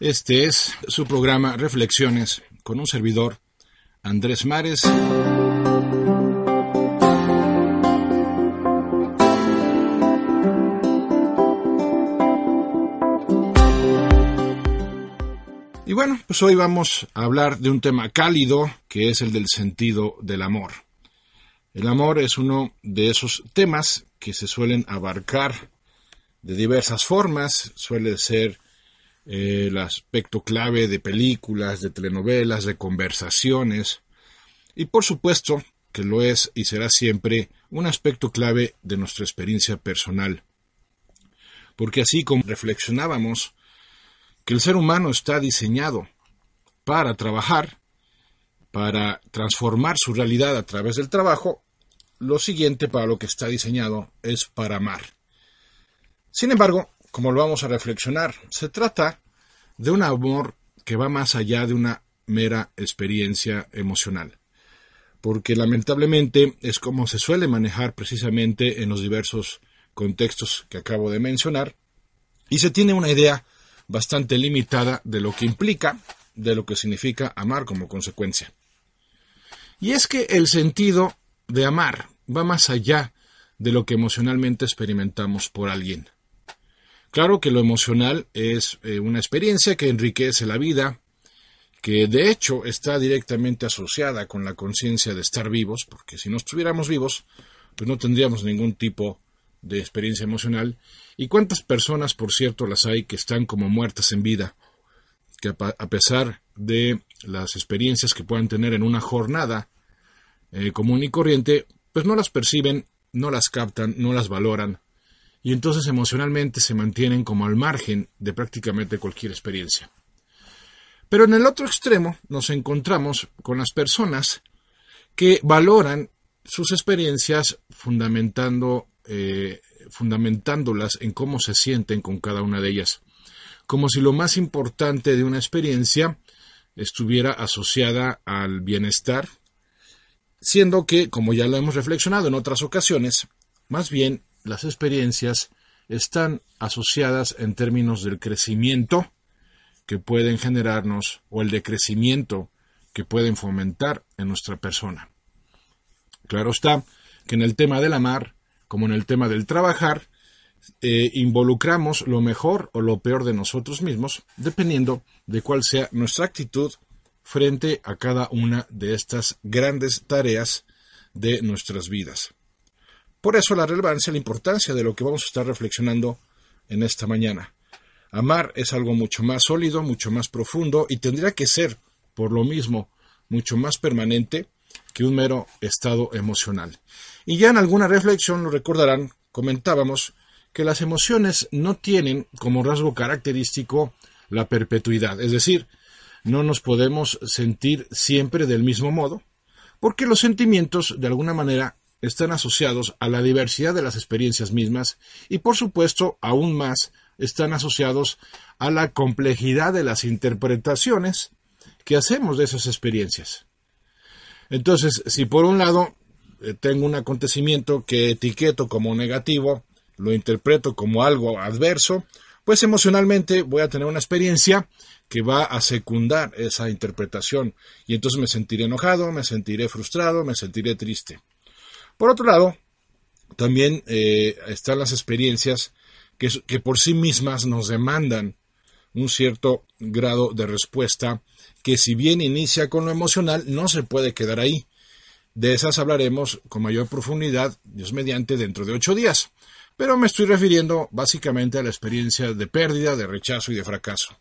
Este es su programa Reflexiones con un servidor, Andrés Mares. Y bueno, pues hoy vamos a hablar de un tema cálido que es el del sentido del amor. El amor es uno de esos temas que se suelen abarcar de diversas formas, suele ser el aspecto clave de películas, de telenovelas, de conversaciones, y por supuesto que lo es y será siempre un aspecto clave de nuestra experiencia personal. Porque así como reflexionábamos que el ser humano está diseñado para trabajar, para transformar su realidad a través del trabajo, lo siguiente para lo que está diseñado es para amar. Sin embargo, como lo vamos a reflexionar, se trata de un amor que va más allá de una mera experiencia emocional. Porque lamentablemente es como se suele manejar precisamente en los diversos contextos que acabo de mencionar, y se tiene una idea bastante limitada de lo que implica, de lo que significa amar como consecuencia. Y es que el sentido de amar va más allá de lo que emocionalmente experimentamos por alguien. Claro que lo emocional es eh, una experiencia que enriquece la vida, que de hecho está directamente asociada con la conciencia de estar vivos, porque si no estuviéramos vivos, pues no tendríamos ningún tipo de experiencia emocional. ¿Y cuántas personas, por cierto, las hay que están como muertas en vida, que a pesar de las experiencias que puedan tener en una jornada eh, común y corriente, pues no las perciben, no las captan, no las valoran, y entonces emocionalmente se mantienen como al margen de prácticamente cualquier experiencia. Pero en el otro extremo nos encontramos con las personas que valoran sus experiencias fundamentando, eh, fundamentándolas en cómo se sienten con cada una de ellas, como si lo más importante de una experiencia estuviera asociada al bienestar, siendo que, como ya lo hemos reflexionado en otras ocasiones, más bien las experiencias están asociadas en términos del crecimiento que pueden generarnos o el decrecimiento que pueden fomentar en nuestra persona. Claro está que en el tema del amar, como en el tema del trabajar, eh, involucramos lo mejor o lo peor de nosotros mismos, dependiendo de cuál sea nuestra actitud frente a cada una de estas grandes tareas de nuestras vidas. Por eso la relevancia, la importancia de lo que vamos a estar reflexionando en esta mañana. Amar es algo mucho más sólido, mucho más profundo y tendría que ser, por lo mismo, mucho más permanente que un mero estado emocional. Y ya en alguna reflexión lo recordarán, comentábamos que las emociones no tienen como rasgo característico la perpetuidad, es decir, no nos podemos sentir siempre del mismo modo, porque los sentimientos de alguna manera están asociados a la diversidad de las experiencias mismas y por supuesto aún más están asociados a la complejidad de las interpretaciones que hacemos de esas experiencias. Entonces, si por un lado eh, tengo un acontecimiento que etiqueto como negativo, lo interpreto como algo adverso, pues emocionalmente voy a tener una experiencia que va a secundar esa interpretación y entonces me sentiré enojado, me sentiré frustrado, me sentiré triste. Por otro lado, también eh, están las experiencias que, que por sí mismas nos demandan un cierto grado de respuesta que si bien inicia con lo emocional, no se puede quedar ahí. De esas hablaremos con mayor profundidad, Dios mediante, dentro de ocho días. Pero me estoy refiriendo básicamente a la experiencia de pérdida, de rechazo y de fracaso.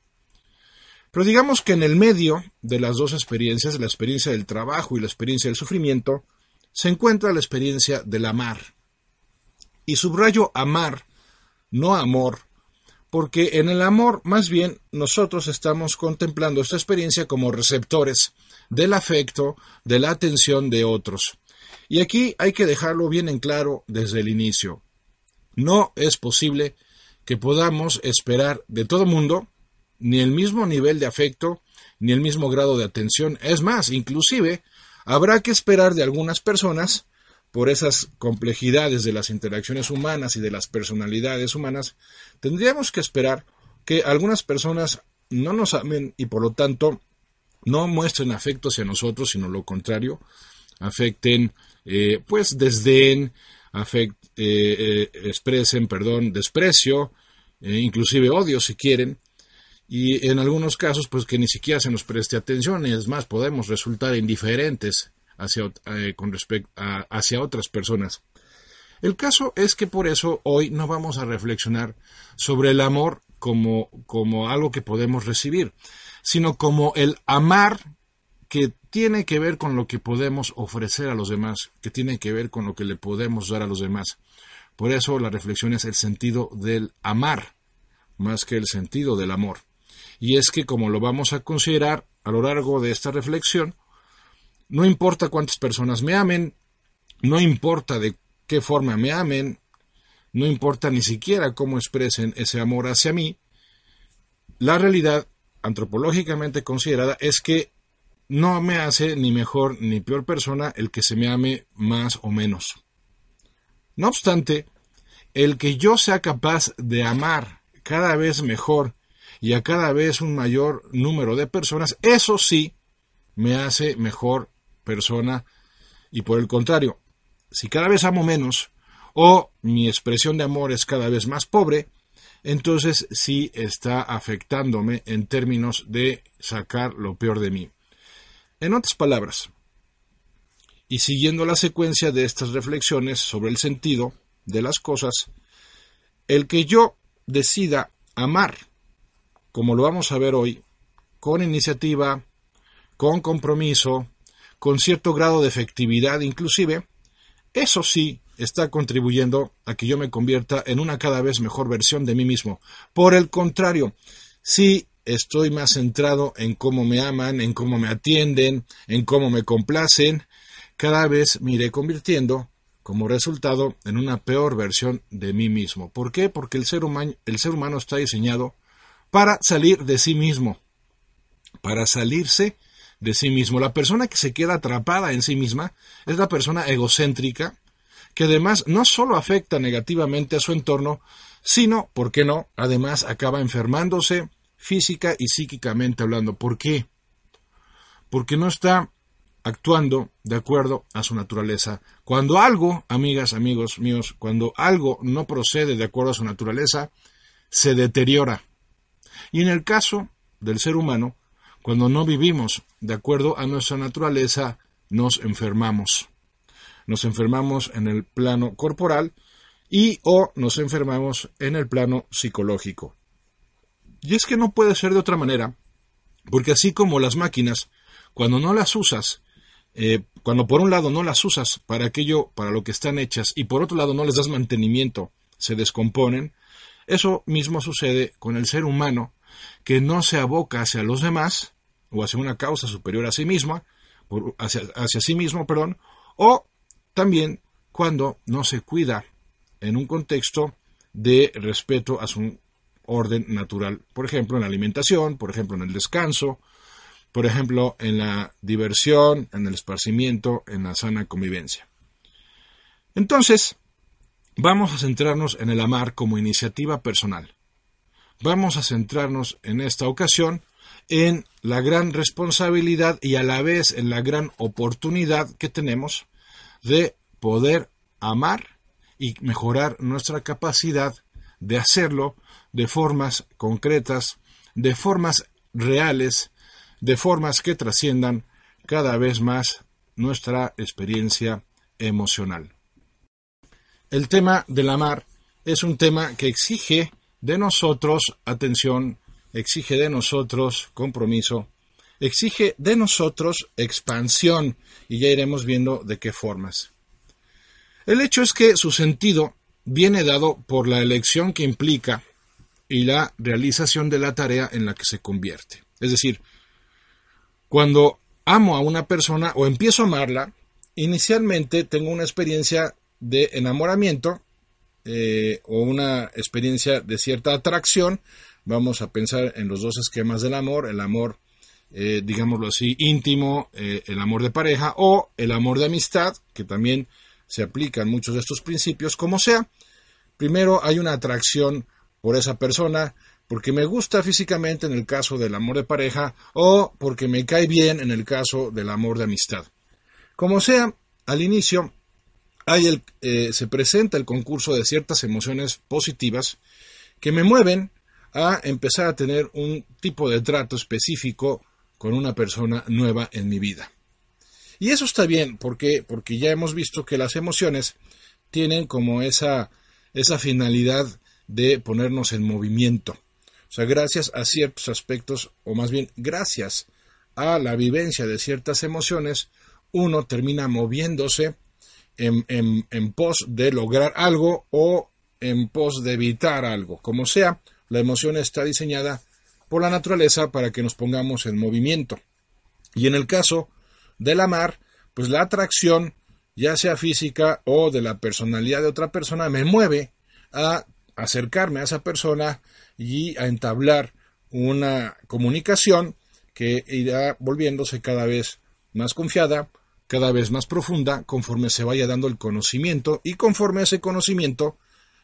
Pero digamos que en el medio de las dos experiencias, la experiencia del trabajo y la experiencia del sufrimiento, se encuentra la experiencia del amar. Y subrayo amar, no amor, porque en el amor más bien nosotros estamos contemplando esta experiencia como receptores del afecto, de la atención de otros. Y aquí hay que dejarlo bien en claro desde el inicio. No es posible que podamos esperar de todo mundo ni el mismo nivel de afecto, ni el mismo grado de atención. Es más, inclusive Habrá que esperar de algunas personas, por esas complejidades de las interacciones humanas y de las personalidades humanas, tendríamos que esperar que algunas personas no nos amen y por lo tanto no muestren afecto hacia nosotros, sino lo contrario, afecten eh, pues desdén, afect, eh, eh, expresen, perdón, desprecio, inclusive odio si quieren, y en algunos casos pues que ni siquiera se nos preste atención, y es más, podemos resultar indiferentes hacia, con respecto hacia otras personas. El caso es que por eso hoy no vamos a reflexionar sobre el amor como, como algo que podemos recibir, sino como el amar que tiene que ver con lo que podemos ofrecer a los demás, que tiene que ver con lo que le podemos dar a los demás. Por eso la reflexión es el sentido del amar, más que el sentido del amor. Y es que como lo vamos a considerar a lo largo de esta reflexión, no importa cuántas personas me amen, no importa de qué forma me amen, no importa ni siquiera cómo expresen ese amor hacia mí, la realidad antropológicamente considerada es que no me hace ni mejor ni peor persona el que se me ame más o menos. No obstante, el que yo sea capaz de amar cada vez mejor y a cada vez un mayor número de personas, eso sí me hace mejor persona y por el contrario, si cada vez amo menos o mi expresión de amor es cada vez más pobre, entonces sí está afectándome en términos de sacar lo peor de mí. En otras palabras, y siguiendo la secuencia de estas reflexiones sobre el sentido de las cosas, el que yo decida amar, como lo vamos a ver hoy, con iniciativa, con compromiso, con cierto grado de efectividad inclusive, eso sí está contribuyendo a que yo me convierta en una cada vez mejor versión de mí mismo. Por el contrario, si estoy más centrado en cómo me aman, en cómo me atienden, en cómo me complacen, cada vez me iré convirtiendo como resultado en una peor versión de mí mismo. ¿Por qué? Porque el ser, humano, el ser humano está diseñado para salir de sí mismo, para salirse de sí mismo. La persona que se queda atrapada en sí misma es la persona egocéntrica, que además no solo afecta negativamente a su entorno, sino, ¿por qué no?, además acaba enfermándose física y psíquicamente hablando. ¿Por qué? Porque no está actuando de acuerdo a su naturaleza. Cuando algo, amigas, amigos míos, cuando algo no procede de acuerdo a su naturaleza, se deteriora. Y en el caso del ser humano, cuando no vivimos de acuerdo a nuestra naturaleza, nos enfermamos. Nos enfermamos en el plano corporal y o nos enfermamos en el plano psicológico. Y es que no puede ser de otra manera, porque así como las máquinas, cuando no las usas, eh, cuando por un lado no las usas para aquello para lo que están hechas y por otro lado no les das mantenimiento, se descomponen, eso mismo sucede con el ser humano que no se aboca hacia los demás, o hacia una causa superior a sí misma, hacia, sí mismo, perdón, o también cuando no se cuida en un contexto de respeto a su orden natural, por ejemplo, en la alimentación, por ejemplo, en el descanso, por ejemplo, en la diversión, en el esparcimiento, en la sana convivencia. Entonces, vamos a centrarnos en el amar como iniciativa personal. Vamos a centrarnos en esta ocasión en la gran responsabilidad y a la vez en la gran oportunidad que tenemos de poder amar y mejorar nuestra capacidad de hacerlo de formas concretas, de formas reales, de formas que trasciendan cada vez más nuestra experiencia emocional. El tema del amar es un tema que exige de nosotros atención exige de nosotros compromiso, exige de nosotros expansión y ya iremos viendo de qué formas. El hecho es que su sentido viene dado por la elección que implica y la realización de la tarea en la que se convierte. Es decir, cuando amo a una persona o empiezo a amarla, inicialmente tengo una experiencia de enamoramiento eh, o una experiencia de cierta atracción vamos a pensar en los dos esquemas del amor, el amor, eh, digámoslo así, íntimo, eh, el amor de pareja o el amor de amistad, que también se aplican muchos de estos principios, como sea. Primero hay una atracción por esa persona, porque me gusta físicamente en el caso del amor de pareja o porque me cae bien en el caso del amor de amistad. Como sea, al inicio eh, se presenta el concurso de ciertas emociones positivas que me mueven a empezar a tener un tipo de trato específico con una persona nueva en mi vida. Y eso está bien, porque porque ya hemos visto que las emociones tienen como esa esa finalidad de ponernos en movimiento. O sea, gracias a ciertos aspectos, o más bien gracias a la vivencia de ciertas emociones, uno termina moviéndose en, en, pos de lograr algo o en pos de evitar algo. Como sea, la emoción está diseñada por la naturaleza para que nos pongamos en movimiento. Y en el caso del amar, pues la atracción, ya sea física o de la personalidad de otra persona, me mueve a acercarme a esa persona y a entablar una comunicación que irá volviéndose cada vez más confiada, cada vez más profunda, conforme se vaya dando el conocimiento y conforme ese conocimiento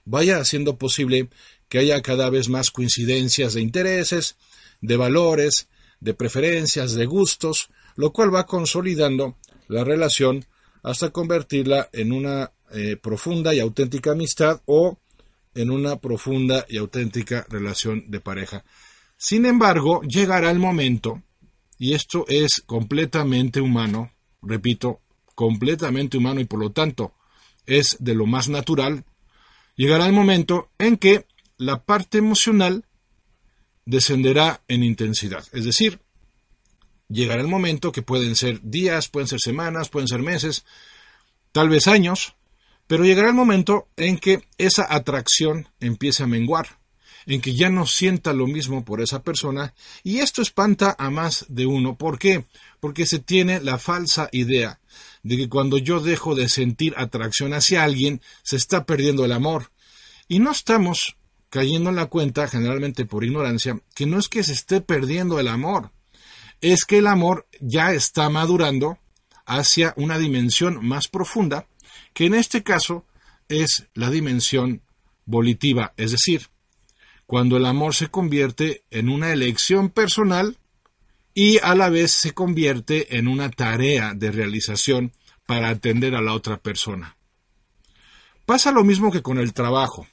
vaya haciendo posible que haya cada vez más coincidencias de intereses, de valores, de preferencias, de gustos, lo cual va consolidando la relación hasta convertirla en una eh, profunda y auténtica amistad o en una profunda y auténtica relación de pareja. Sin embargo, llegará el momento, y esto es completamente humano, repito, completamente humano y por lo tanto es de lo más natural, llegará el momento en que la parte emocional descenderá en intensidad. Es decir, llegará el momento que pueden ser días, pueden ser semanas, pueden ser meses, tal vez años, pero llegará el momento en que esa atracción empiece a menguar, en que ya no sienta lo mismo por esa persona, y esto espanta a más de uno. ¿Por qué? Porque se tiene la falsa idea de que cuando yo dejo de sentir atracción hacia alguien, se está perdiendo el amor. Y no estamos cayendo en la cuenta, generalmente por ignorancia, que no es que se esté perdiendo el amor, es que el amor ya está madurando hacia una dimensión más profunda, que en este caso es la dimensión volitiva, es decir, cuando el amor se convierte en una elección personal y a la vez se convierte en una tarea de realización para atender a la otra persona. Pasa lo mismo que con el trabajo.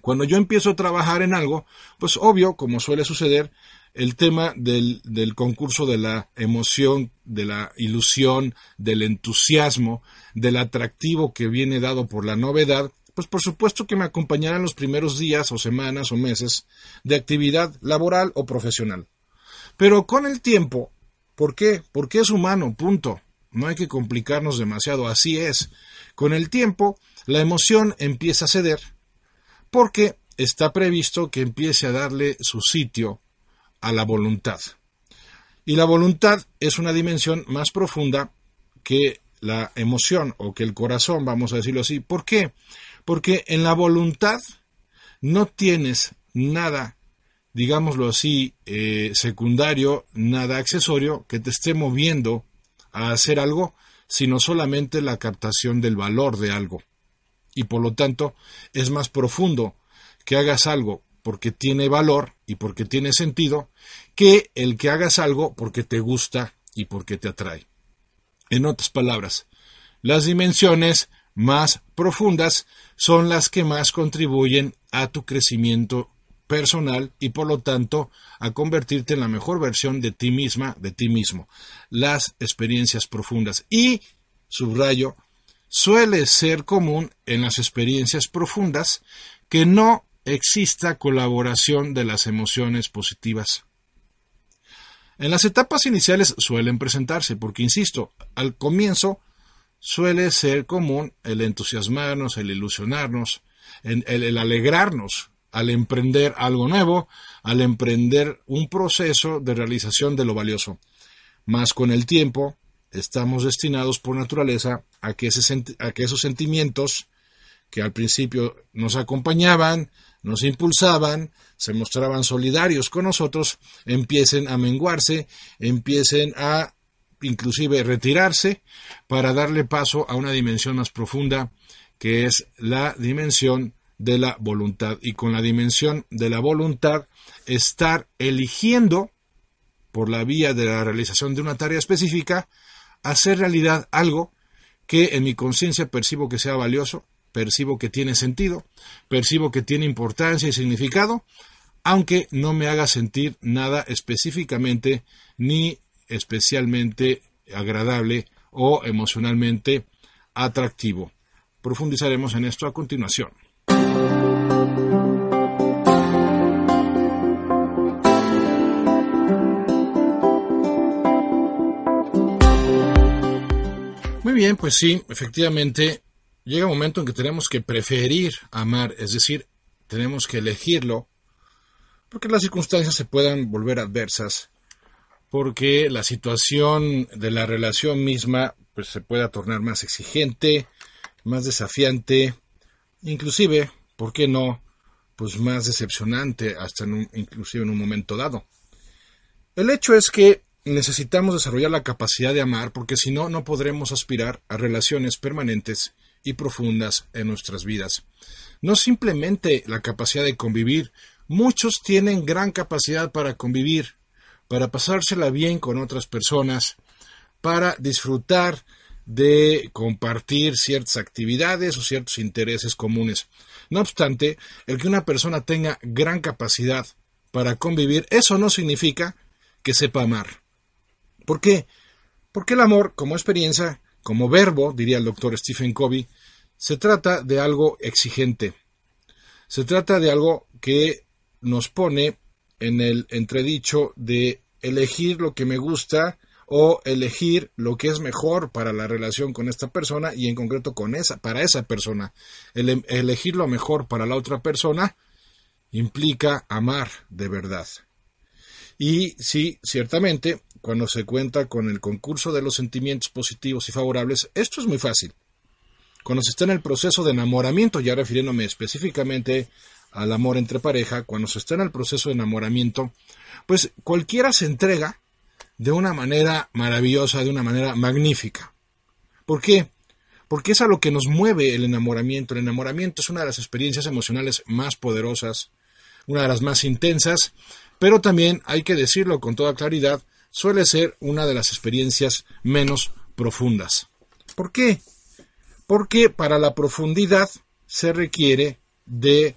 Cuando yo empiezo a trabajar en algo, pues obvio, como suele suceder, el tema del, del, concurso de la emoción, de la ilusión, del entusiasmo, del atractivo que viene dado por la novedad, pues por supuesto que me acompañarán los primeros días o semanas o meses de actividad laboral o profesional. Pero con el tiempo, ¿por qué? Porque es humano, punto. No hay que complicarnos demasiado, así es. Con el tiempo, la emoción empieza a ceder, porque está previsto que empiece a darle su sitio a la voluntad. Y la voluntad es una dimensión más profunda que la emoción o que el corazón, vamos a decirlo así. ¿Por qué? Porque en la voluntad no tienes nada, digámoslo así, eh, secundario, nada accesorio que te esté moviendo a hacer algo, sino solamente la captación del valor de algo. Y por lo tanto es más profundo que hagas algo porque tiene valor y porque tiene sentido, que el que hagas algo porque te gusta y porque te atrae. En otras palabras, las dimensiones más profundas son las que más contribuyen a tu crecimiento personal y por lo tanto a convertirte en la mejor versión de ti misma, de ti mismo. Las experiencias profundas. Y, subrayo, suele ser común en las experiencias profundas que no exista colaboración de las emociones positivas. En las etapas iniciales suelen presentarse, porque, insisto, al comienzo suele ser común el entusiasmarnos, el ilusionarnos, el, alegrarnos al emprender algo nuevo, al emprender un proceso de realización de lo valioso. Mas con el tiempo estamos destinados por naturaleza a que esos sentimientos que al principio nos acompañaban, nos impulsaban, se mostraban solidarios con nosotros, empiecen a menguarse, empiecen a inclusive retirarse para darle paso a una dimensión más profunda que es la dimensión de la voluntad. Y con la dimensión de la voluntad estar eligiendo por la vía de la realización de una tarea específica hacer realidad algo que en mi conciencia percibo que sea valioso, percibo que tiene sentido, percibo que tiene importancia y significado, aunque no me haga sentir nada específicamente ni especialmente agradable o emocionalmente atractivo. Profundizaremos en esto a continuación. Muy bien, pues sí, efectivamente, llega un momento en que tenemos que preferir amar, es decir, tenemos que elegirlo, porque las circunstancias se puedan volver adversas, porque la situación de la relación misma pues, se pueda tornar más exigente, más desafiante, inclusive, ¿por qué no? Pues más decepcionante, hasta en un, inclusive en un momento dado. El hecho es que necesitamos desarrollar la capacidad de amar porque si no, no podremos aspirar a relaciones permanentes y profundas en nuestras vidas. No simplemente la capacidad de convivir, muchos tienen gran capacidad para convivir, para pasársela bien con otras personas, para disfrutar de compartir ciertas actividades o ciertos intereses comunes. No obstante, el que una persona tenga gran capacidad para convivir, eso no significa que sepa amar. ¿Por qué? Porque el amor, como experiencia, como verbo, diría el doctor Stephen Covey, se trata de algo exigente. Se trata de algo que nos pone en el entredicho de elegir lo que me gusta o elegir lo que es mejor para la relación con esta persona y en concreto con esa para esa persona. El, elegir lo mejor para la otra persona implica amar de verdad. Y sí, ciertamente, cuando se cuenta con el concurso de los sentimientos positivos y favorables, esto es muy fácil. Cuando se está en el proceso de enamoramiento, ya refiriéndome específicamente al amor entre pareja, cuando se está en el proceso de enamoramiento, pues cualquiera se entrega de una manera maravillosa, de una manera magnífica. ¿Por qué? Porque es a lo que nos mueve el enamoramiento. El enamoramiento es una de las experiencias emocionales más poderosas, una de las más intensas, pero también hay que decirlo con toda claridad, suele ser una de las experiencias menos profundas. ¿Por qué? Porque para la profundidad se requiere de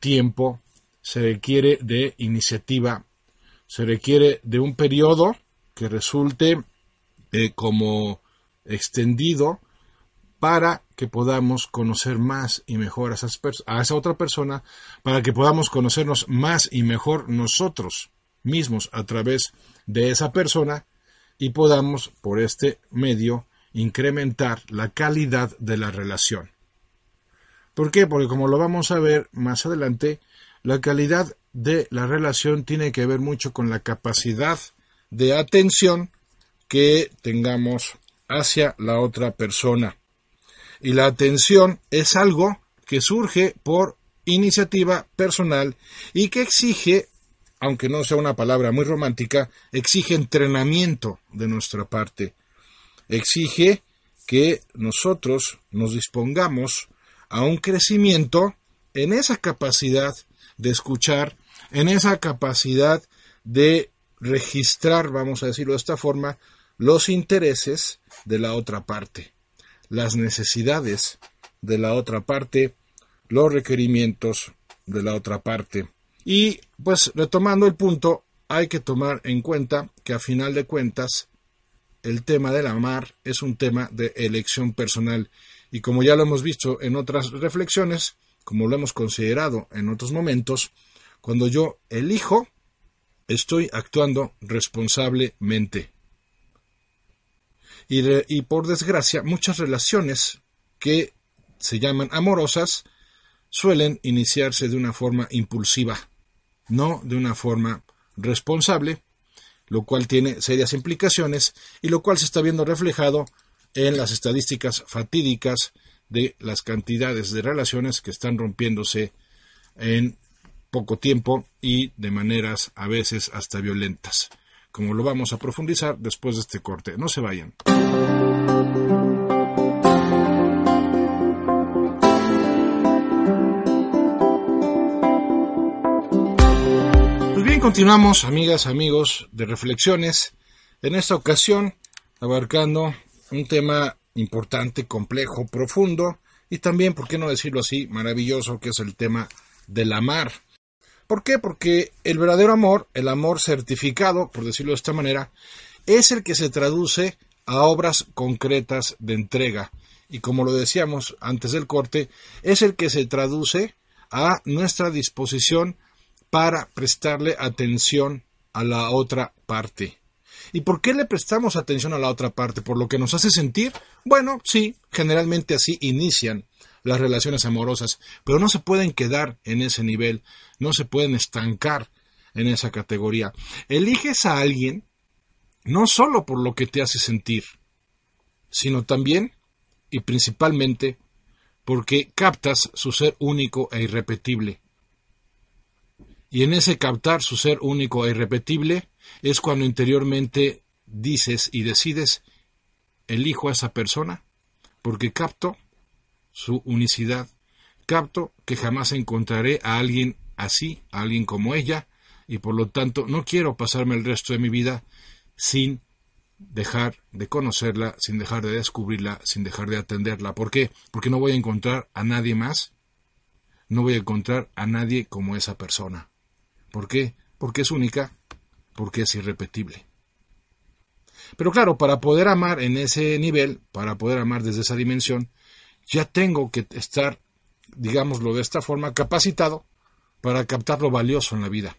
tiempo, se requiere de iniciativa, se requiere de un periodo que resulte eh, como extendido para que podamos conocer más y mejor a, a esa otra persona, para que podamos conocernos más y mejor nosotros mismos a través de esa persona y podamos por este medio incrementar la calidad de la relación. ¿Por qué? Porque como lo vamos a ver más adelante, la calidad de la relación tiene que ver mucho con la capacidad de atención que tengamos hacia la otra persona. Y la atención es algo que surge por iniciativa personal y que exige, aunque no sea una palabra muy romántica, exige entrenamiento de nuestra parte. Exige que nosotros nos dispongamos a un crecimiento en esa capacidad de escuchar, en esa capacidad de registrar, vamos a decirlo de esta forma, los intereses de la otra parte, las necesidades de la otra parte, los requerimientos de la otra parte. Y pues retomando el punto, hay que tomar en cuenta que a final de cuentas el tema del amar es un tema de elección personal y como ya lo hemos visto en otras reflexiones, como lo hemos considerado en otros momentos, cuando yo elijo, estoy actuando responsablemente. Y, y, por desgracia, muchas relaciones que se llaman amorosas suelen iniciarse de una forma impulsiva, no de una forma responsable, lo cual tiene serias implicaciones y lo cual se está viendo reflejado en las estadísticas fatídicas de las cantidades de relaciones que están rompiéndose en poco tiempo y de maneras a veces hasta violentas, como lo vamos a profundizar después de este corte. No se vayan. Pues bien, continuamos, amigas, amigos de Reflexiones, en esta ocasión abarcando un tema importante, complejo, profundo y también, por qué no decirlo así, maravilloso, que es el tema del amar. ¿Por qué? Porque el verdadero amor, el amor certificado, por decirlo de esta manera, es el que se traduce a obras concretas de entrega. Y como lo decíamos antes del corte, es el que se traduce a nuestra disposición para prestarle atención a la otra parte. ¿Y por qué le prestamos atención a la otra parte? ¿Por lo que nos hace sentir? Bueno, sí, generalmente así inician las relaciones amorosas, pero no se pueden quedar en ese nivel, no se pueden estancar en esa categoría. Eliges a alguien no solo por lo que te hace sentir, sino también y principalmente porque captas su ser único e irrepetible. Y en ese captar su ser único e irrepetible es cuando interiormente dices y decides, elijo a esa persona, porque capto su unicidad, capto que jamás encontraré a alguien así, a alguien como ella, y por lo tanto no quiero pasarme el resto de mi vida sin dejar de conocerla, sin dejar de descubrirla, sin dejar de atenderla. ¿Por qué? Porque no voy a encontrar a nadie más, no voy a encontrar a nadie como esa persona. ¿Por qué? Porque es única, porque es irrepetible. Pero claro, para poder amar en ese nivel, para poder amar desde esa dimensión, ya tengo que estar, digámoslo de esta forma, capacitado para captar lo valioso en la vida.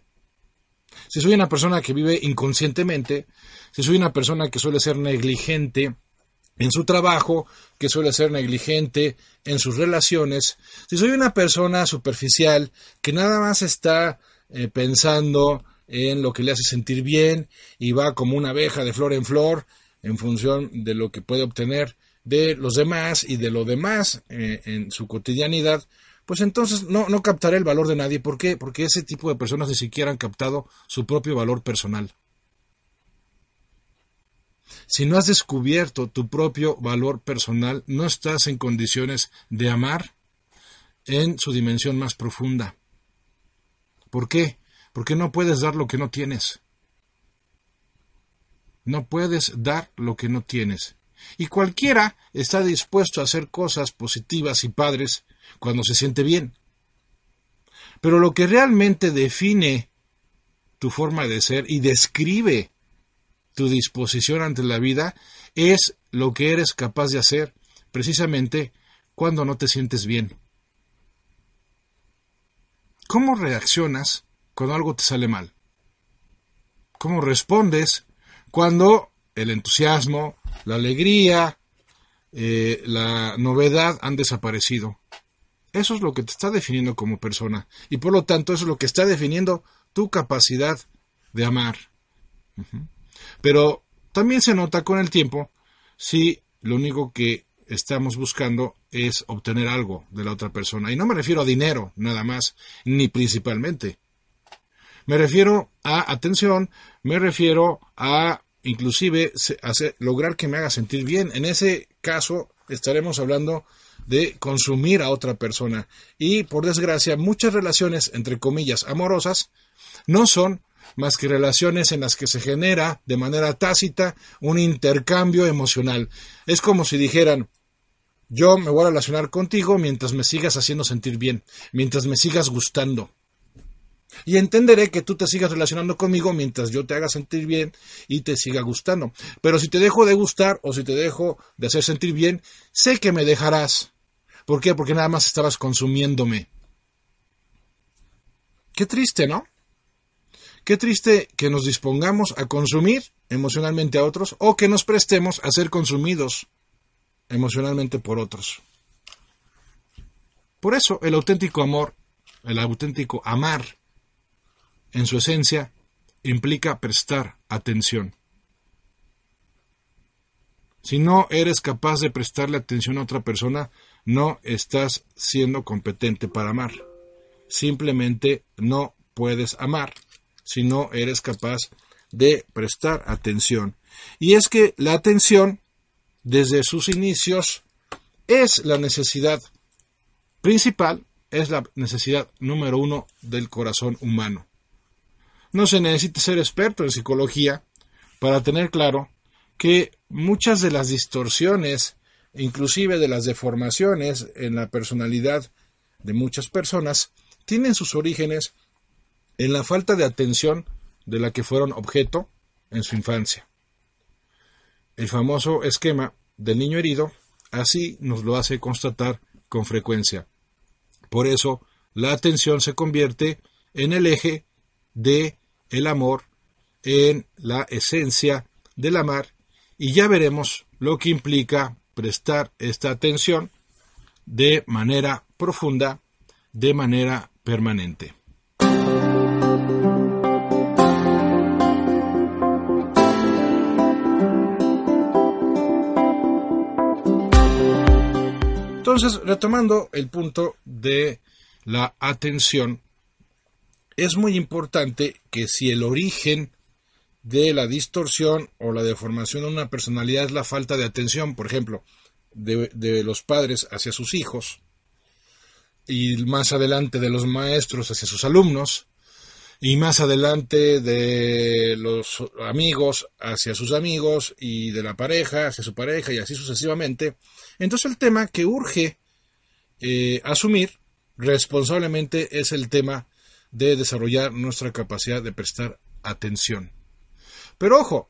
Si soy una persona que vive inconscientemente, si soy una persona que suele ser negligente en su trabajo, que suele ser negligente en sus relaciones, si soy una persona superficial que nada más está eh, pensando en lo que le hace sentir bien y va como una abeja de flor en flor en función de lo que puede obtener de los demás y de lo demás eh, en su cotidianidad, pues entonces no, no captaré el valor de nadie. ¿Por qué? Porque ese tipo de personas ni siquiera han captado su propio valor personal. Si no has descubierto tu propio valor personal, no estás en condiciones de amar en su dimensión más profunda. ¿Por qué? Porque no puedes dar lo que no tienes. No puedes dar lo que no tienes. Y cualquiera está dispuesto a hacer cosas positivas y padres cuando se siente bien. Pero lo que realmente define tu forma de ser y describe tu disposición ante la vida es lo que eres capaz de hacer precisamente cuando no te sientes bien. ¿Cómo reaccionas cuando algo te sale mal? ¿Cómo respondes cuando el entusiasmo, la alegría, eh, la novedad han desaparecido? Eso es lo que te está definiendo como persona y por lo tanto eso es lo que está definiendo tu capacidad de amar. Pero también se nota con el tiempo si lo único que estamos buscando es obtener algo de la otra persona. Y no me refiero a dinero, nada más, ni principalmente. Me refiero a atención, me refiero a inclusive hacer, lograr que me haga sentir bien. En ese caso estaremos hablando de consumir a otra persona. Y por desgracia, muchas relaciones, entre comillas, amorosas, no son más que relaciones en las que se genera de manera tácita un intercambio emocional. Es como si dijeran, yo me voy a relacionar contigo mientras me sigas haciendo sentir bien, mientras me sigas gustando. Y entenderé que tú te sigas relacionando conmigo mientras yo te haga sentir bien y te siga gustando. Pero si te dejo de gustar o si te dejo de hacer sentir bien, sé que me dejarás. ¿Por qué? Porque nada más estabas consumiéndome. Qué triste, ¿no? Qué triste que nos dispongamos a consumir emocionalmente a otros o que nos prestemos a ser consumidos emocionalmente por otros. Por eso el auténtico amor, el auténtico amar, en su esencia, implica prestar atención. Si no eres capaz de prestarle atención a otra persona, no estás siendo competente para amar. Simplemente no puedes amar si no eres capaz de prestar atención. Y es que la atención desde sus inicios es la necesidad principal, es la necesidad número uno del corazón humano. No se necesita ser experto en psicología para tener claro que muchas de las distorsiones, inclusive de las deformaciones en la personalidad de muchas personas, tienen sus orígenes en la falta de atención de la que fueron objeto en su infancia. El famoso esquema del niño herido así nos lo hace constatar con frecuencia. Por eso, la atención se convierte en el eje de el amor, en la esencia del amar, y ya veremos lo que implica prestar esta atención de manera profunda, de manera permanente. Entonces, retomando el punto de la atención, es muy importante que si el origen de la distorsión o la deformación de una personalidad es la falta de atención, por ejemplo, de, de, los padres hacia sus hijos y más adelante de los maestros hacia sus alumnos y más adelante de los amigos hacia sus amigos y de la pareja hacia su pareja y así sucesivamente. Entonces el tema que urge eh, asumir responsablemente es el tema de desarrollar nuestra capacidad de prestar atención. Pero ojo,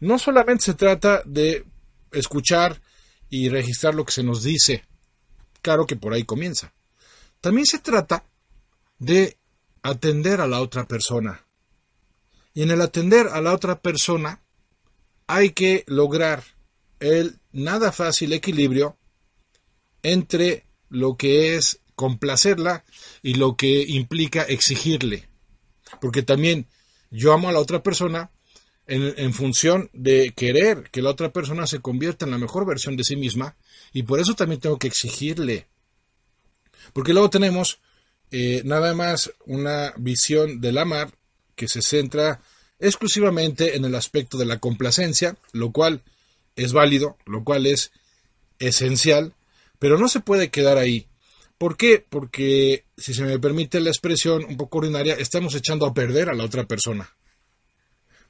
no solamente se trata de escuchar y registrar lo que se nos dice, claro que por ahí comienza. También se trata de atender a la otra persona. Y en el atender a la otra persona hay que lograr el nada fácil equilibrio entre lo que es complacerla y lo que implica exigirle. Porque también yo amo a la otra persona en, función de querer que la otra persona se convierta en la mejor versión de sí misma y por eso también tengo que exigirle. Porque luego tenemos eh, nada más una visión del amar que se centra exclusivamente en el aspecto de la complacencia, lo cual es válido, lo cual es esencial, pero no se puede quedar ahí. ¿Por qué? Porque, si se me permite la expresión un poco ordinaria, estamos echando a perder a la otra persona.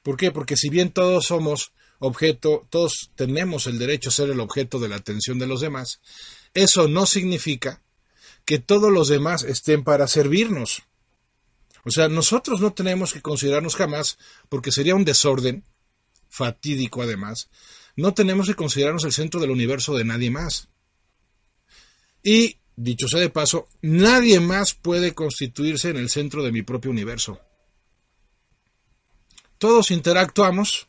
¿Por qué? Porque si bien todos somos objeto, todos tenemos el derecho a ser el objeto de la atención de los demás, eso no significa que todos los demás estén para servirnos. O sea, nosotros no tenemos que considerarnos jamás, porque sería un desorden, fatídico además, no tenemos que considerarnos el centro del universo de nadie más. Y, dicho sea de paso, nadie más puede constituirse en el centro de mi propio universo. Todos interactuamos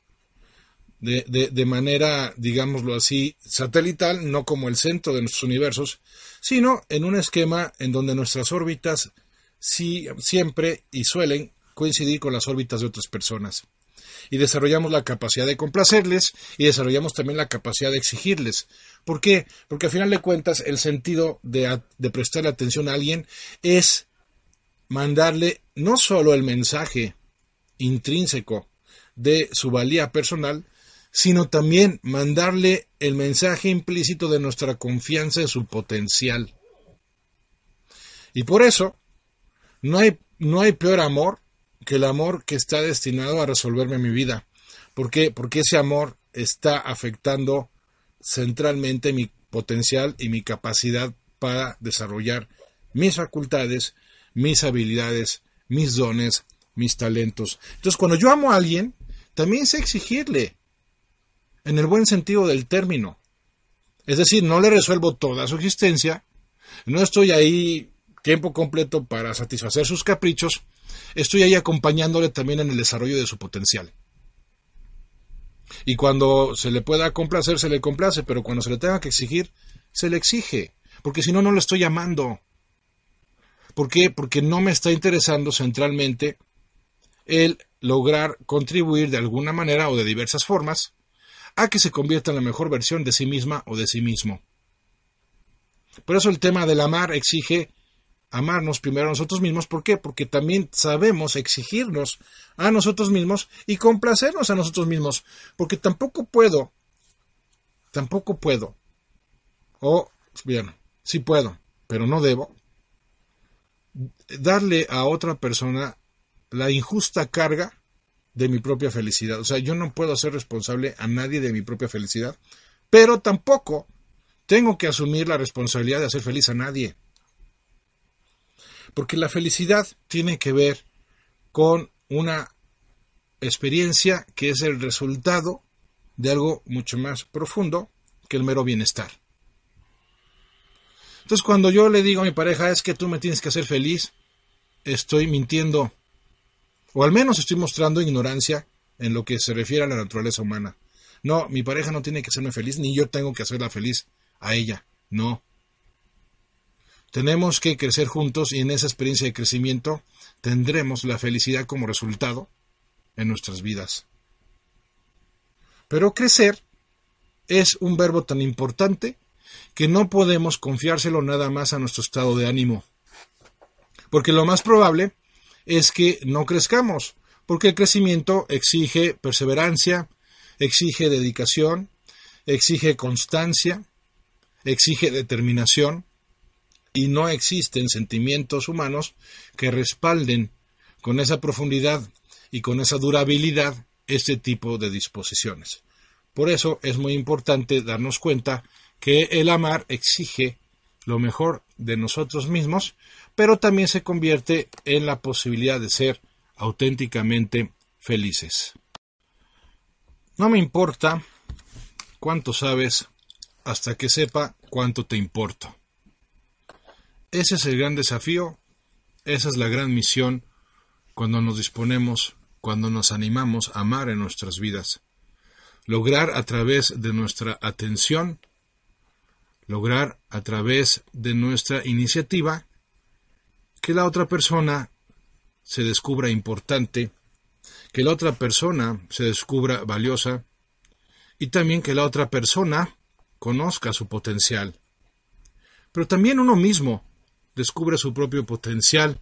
de, de, manera, digámoslo así, satelital, no como el centro de nuestros universos, sino en un esquema en donde nuestras órbitas sí, siempre y suelen coincidir con las órbitas de otras personas. Y desarrollamos la capacidad de complacerles y desarrollamos también la capacidad de exigirles. ¿Por qué? Porque al final de cuentas el sentido de, de prestarle atención a alguien es mandarle no solo el mensaje intrínseco de su valía personal, sino también mandarle el mensaje implícito de nuestra confianza en su potencial. Y por eso, no hay, no hay peor amor que el amor que está destinado a resolverme mi vida. ¿Por qué? Porque ese amor está afectando centralmente mi potencial y mi capacidad para desarrollar mis facultades, mis habilidades, mis dones, mis talentos. Entonces, cuando yo amo a alguien, también sé exigirle, en el buen sentido del término. Es decir, no le resuelvo toda su existencia, no estoy ahí tiempo completo para satisfacer sus caprichos, estoy ahí acompañándole también en el desarrollo de su potencial. Y cuando se le pueda complacer, se le complace, pero cuando se le tenga que exigir, se le exige, porque si no, no lo estoy llamando. ¿Por qué? Porque no me está interesando centralmente el lograr contribuir de alguna manera o de diversas formas a que se convierta en la mejor versión de sí misma o de sí mismo. Por eso el tema del amar exige amarnos primero a nosotros mismos. ¿Por qué? Porque también sabemos exigirnos a nosotros mismos y complacernos a nosotros mismos. Porque tampoco puedo, tampoco puedo, o bien, sí puedo, pero no debo, darle a otra persona la injusta carga de mi propia felicidad. O sea, yo no puedo ser responsable a nadie de mi propia felicidad, pero tampoco tengo que asumir la responsabilidad de hacer feliz a nadie. Porque la felicidad tiene que ver con una experiencia que es el resultado de algo mucho más profundo que el mero bienestar. Entonces cuando yo le digo a mi pareja es que tú me tienes que hacer feliz, estoy mintiendo o al menos estoy mostrando ignorancia en lo que se refiere a la naturaleza humana. No, mi pareja no tiene que hacerme feliz, ni yo tengo que hacerla feliz a ella. No. Tenemos que crecer juntos y en esa experiencia de crecimiento tendremos la felicidad como resultado en nuestras vidas. Pero crecer es un verbo tan importante que no podemos confiárselo nada más a nuestro estado de ánimo. Porque lo más probable es que no crezcamos, porque el crecimiento exige perseverancia, exige dedicación, exige constancia, exige determinación, y no existen sentimientos humanos que respalden con esa profundidad y con esa durabilidad este tipo de disposiciones. Por eso es muy importante darnos cuenta que el amar exige lo mejor de nosotros mismos, pero también se convierte en la posibilidad de ser auténticamente felices. No me importa cuánto sabes hasta que sepa cuánto te importa. Ese es el gran desafío, esa es la gran misión cuando nos disponemos, cuando nos animamos a amar en nuestras vidas. Lograr a través de nuestra atención lograr a través de nuestra iniciativa que la otra persona se descubra importante, que la otra persona se descubra valiosa y también que la otra persona conozca su potencial. Pero también uno mismo descubre su propio potencial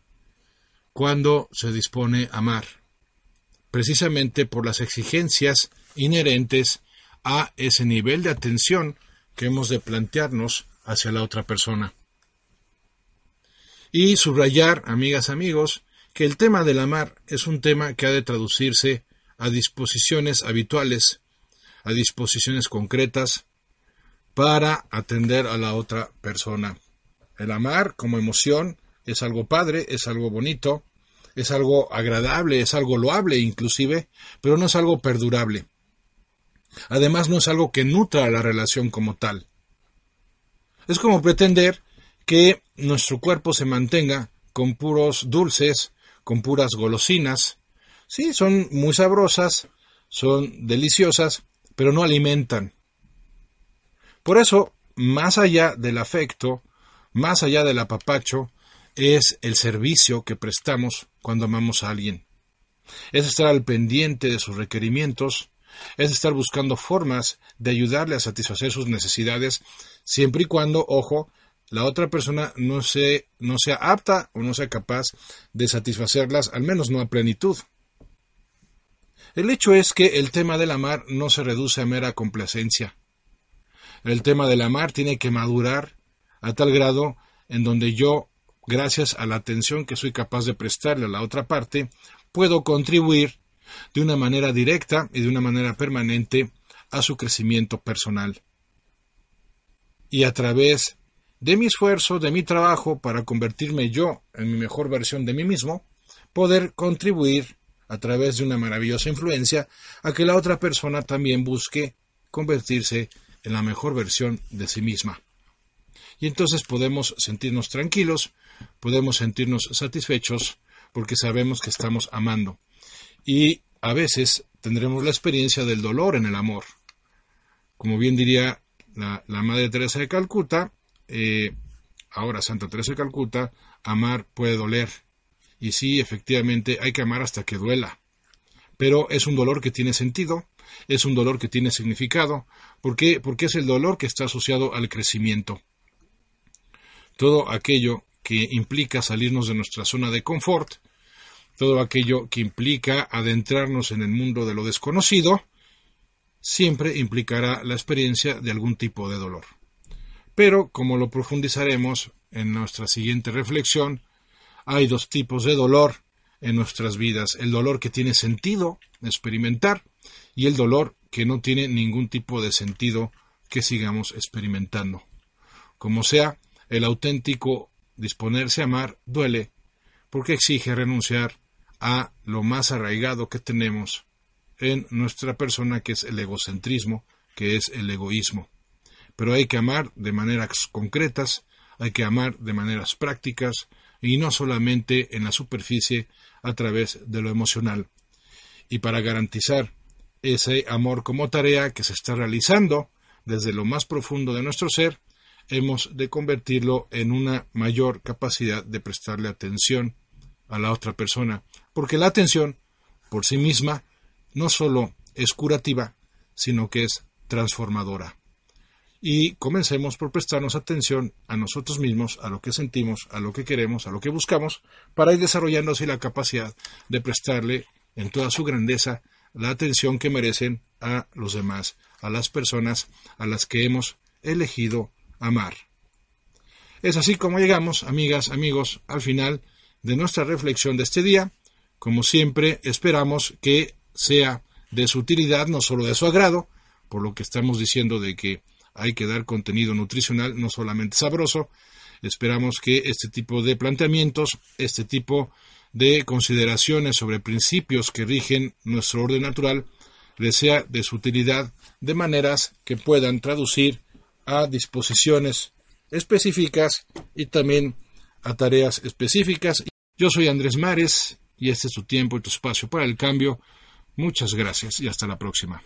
cuando se dispone a amar, precisamente por las exigencias inherentes a ese nivel de atención que hemos de plantearnos hacia la otra persona. Y subrayar, amigas, amigos, que el tema del amar es un tema que ha de traducirse a disposiciones habituales, a disposiciones concretas, para atender a la otra persona. El amar como emoción es algo padre, es algo bonito, es algo agradable, es algo loable inclusive, pero no es algo perdurable. Además, no es algo que nutra la relación como tal. Es como pretender que nuestro cuerpo se mantenga con puros dulces, con puras golosinas. Sí, son muy sabrosas, son deliciosas, pero no alimentan. Por eso, más allá del afecto, más allá del apapacho, es el servicio que prestamos cuando amamos a alguien. Es estar al pendiente de sus requerimientos, es estar buscando formas de ayudarle a satisfacer sus necesidades, siempre y cuando, ojo, la otra persona no, se, no sea apta o no sea capaz de satisfacerlas, al menos no a plenitud. El hecho es que el tema del amar no se reduce a mera complacencia. El tema del amar tiene que madurar a tal grado en donde yo, gracias a la atención que soy capaz de prestarle a la otra parte, puedo contribuir de una manera directa y de una manera permanente a su crecimiento personal. Y a través de mi esfuerzo, de mi trabajo para convertirme yo en mi mejor versión de mí mismo, poder contribuir a través de una maravillosa influencia a que la otra persona también busque convertirse en la mejor versión de sí misma. Y entonces podemos sentirnos tranquilos, podemos sentirnos satisfechos porque sabemos que estamos amando y a veces tendremos la experiencia del dolor en el amor. Como bien diría la, Madre Teresa de Calcuta, eh, ahora Santa Teresa de Calcuta, amar puede doler. Y sí, efectivamente, hay que amar hasta que duela. Pero es un dolor que tiene sentido, es un dolor que tiene significado. ¿Por qué? Porque es el dolor que está asociado al crecimiento. Todo aquello que implica salirnos de nuestra zona de confort todo aquello que implica adentrarnos en el mundo de lo desconocido, siempre implicará la experiencia de algún tipo de dolor. Pero, como lo profundizaremos en nuestra siguiente reflexión, hay dos tipos de dolor en nuestras vidas, el dolor que tiene sentido experimentar y el dolor que no tiene ningún tipo de sentido que sigamos experimentando. Como sea, el auténtico disponerse a amar duele porque exige renunciar a lo más arraigado que tenemos en nuestra persona, que es el egocentrismo, que es el egoísmo. Pero hay que amar de maneras concretas, hay que amar de maneras prácticas y no solamente en la superficie a través de lo emocional. Y para garantizar ese amor como tarea que se está realizando desde lo más profundo de nuestro ser, hemos de convertirlo en una mayor capacidad de prestarle atención a la otra persona, porque la atención por sí misma no solo es curativa, sino que es transformadora. Y comencemos por prestarnos atención a nosotros mismos, a lo que sentimos, a lo que queremos, a lo que buscamos, para ir desarrollando así la capacidad de prestarle en toda su grandeza la atención que merecen a los demás, a las personas a las que hemos elegido amar. Es así como llegamos, amigas, amigos, al final de nuestra reflexión de este día. Como siempre, esperamos que sea de su utilidad, no solo de su agrado, por lo que estamos diciendo de que hay que dar contenido nutricional, no solamente sabroso. Esperamos que este tipo de planteamientos, este tipo de consideraciones sobre principios que rigen nuestro orden natural, les sea de su utilidad de maneras que puedan traducir a disposiciones específicas y también a tareas específicas. Yo soy Andrés Mares y este es tu tiempo y tu espacio para el cambio. Muchas gracias y hasta la próxima.